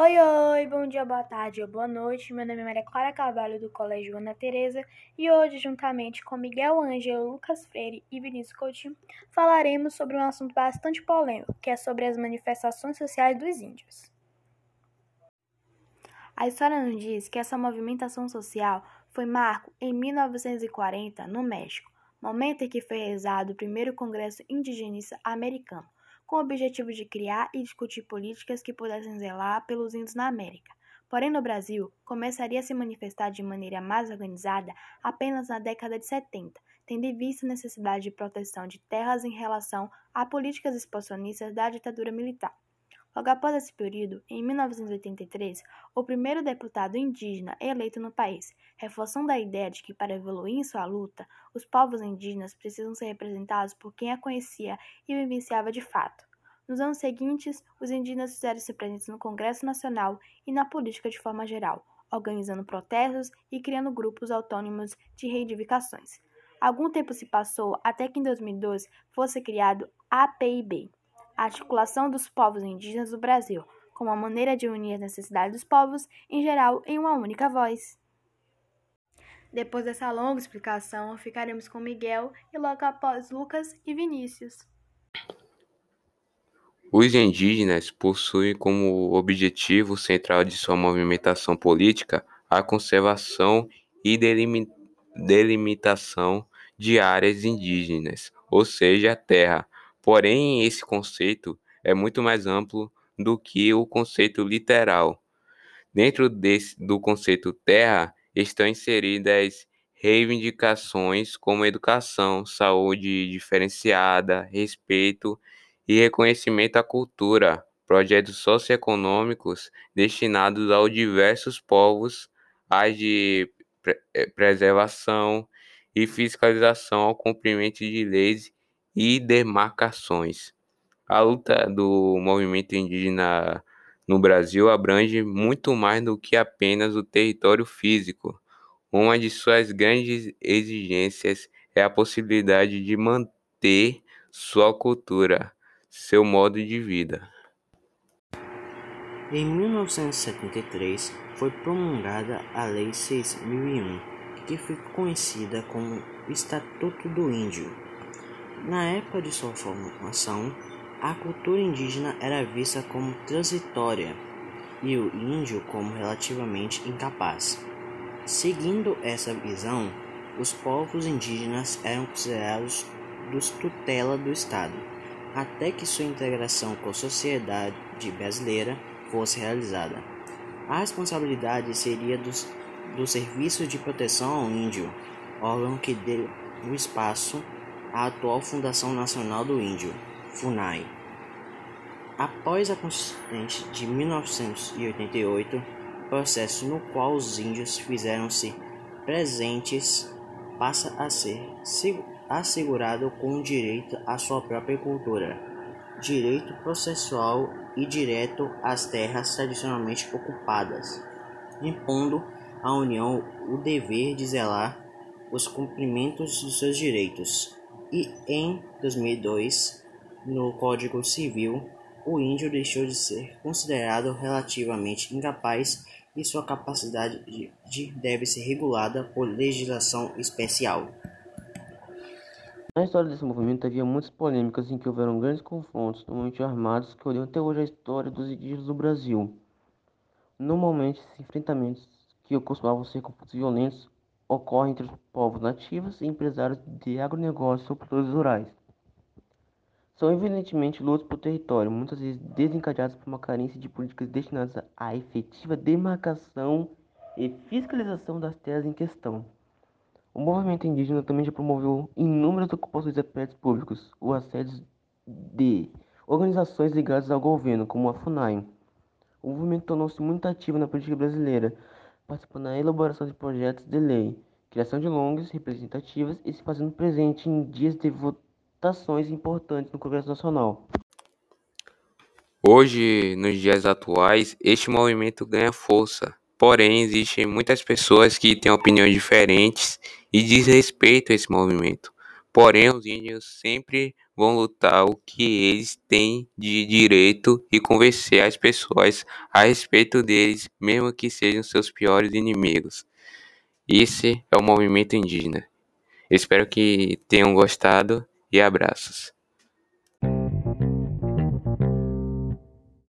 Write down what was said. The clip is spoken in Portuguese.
Oi, oi, bom dia, boa tarde ou boa noite. Meu nome é Maria Clara Carvalho, do Colégio Ana Teresa, e hoje, juntamente com Miguel Ângelo, Lucas Freire e Vinícius Coutinho, falaremos sobre um assunto bastante polêmico, que é sobre as manifestações sociais dos índios. A história nos diz que essa movimentação social foi marco em 1940, no México, momento em que foi realizado o primeiro Congresso Indigenista Americano com o objetivo de criar e discutir políticas que pudessem zelar pelos índios na América. Porém, no Brasil, começaria a se manifestar de maneira mais organizada apenas na década de 70, tendo em vista a necessidade de proteção de terras em relação a políticas expansionistas da ditadura militar. Logo após esse período, em 1983, o primeiro deputado indígena eleito no país, reforçando a ideia de que para evoluir em sua luta, os povos indígenas precisam ser representados por quem a conhecia e vivenciava de fato. Nos anos seguintes, os indígenas fizeram-se presentes no Congresso Nacional e na política de forma geral, organizando protestos e criando grupos autônomos de reivindicações. Algum tempo se passou até que em 2012 fosse criado a APIB, a articulação dos povos indígenas do Brasil, como uma maneira de unir as necessidades dos povos em geral em uma única voz. Depois dessa longa explicação, ficaremos com Miguel e logo após Lucas e Vinícius. Os indígenas possuem como objetivo central de sua movimentação política a conservação e delimitação de áreas indígenas, ou seja, terra, Porém, esse conceito é muito mais amplo do que o conceito literal. Dentro desse, do conceito terra estão inseridas reivindicações como educação, saúde diferenciada, respeito e reconhecimento à cultura, projetos socioeconômicos destinados aos diversos povos, as de eh, preservação e fiscalização ao cumprimento de leis e demarcações. A luta do movimento indígena no Brasil abrange muito mais do que apenas o território físico. Uma de suas grandes exigências é a possibilidade de manter sua cultura, seu modo de vida. Em 1973 foi promulgada a Lei 6001, que foi conhecida como Estatuto do Índio na época de sua formação, a cultura indígena era vista como transitória e o índio como relativamente incapaz. Seguindo essa visão, os povos indígenas eram considerados dos tutela do Estado, até que sua integração com a sociedade brasileira fosse realizada. A responsabilidade seria dos, do Serviço de Proteção ao Índio, órgão que deu o espaço a atual Fundação Nacional do Índio, FUNAI. Após a Constituinte de 1988, processo no qual os índios fizeram-se presentes, passa a ser assegurado com direito à sua própria cultura, direito processual e direto às terras tradicionalmente ocupadas, impondo à União o dever de zelar os cumprimentos dos seus direitos e em 2002, no Código Civil, o índio deixou de ser considerado relativamente incapaz e sua capacidade de, de deve ser regulada por legislação especial. Na história desse movimento havia muitas polêmicas em que houveram grandes confrontos, normalmente armados, que olham até hoje a história dos indígenas do Brasil. Normalmente, esses enfrentamentos, que costumavam ser violentos, ocorre entre os povos nativos e empresários de agronegócio ou produtores rurais. São evidentemente lutas por território, muitas vezes desencadeadas por uma carência de políticas destinadas à efetiva demarcação e fiscalização das terras em questão. O movimento indígena também já promoveu inúmeras ocupações de prédios públicos ou assédios de organizações ligadas ao governo, como a FUNAI. O movimento tornou-se muito ativo na política brasileira, participando na elaboração de projetos de lei, criação de longas representativas e se fazendo presente em dias de votações importantes no Congresso Nacional. Hoje, nos dias atuais, este movimento ganha força. Porém, existem muitas pessoas que têm opiniões diferentes e desrespeitam esse movimento. Porém, os índios sempre vão lutar o que eles têm de direito e convencer as pessoas a respeito deles, mesmo que sejam seus piores inimigos. Esse é o movimento indígena. Espero que tenham gostado e abraços.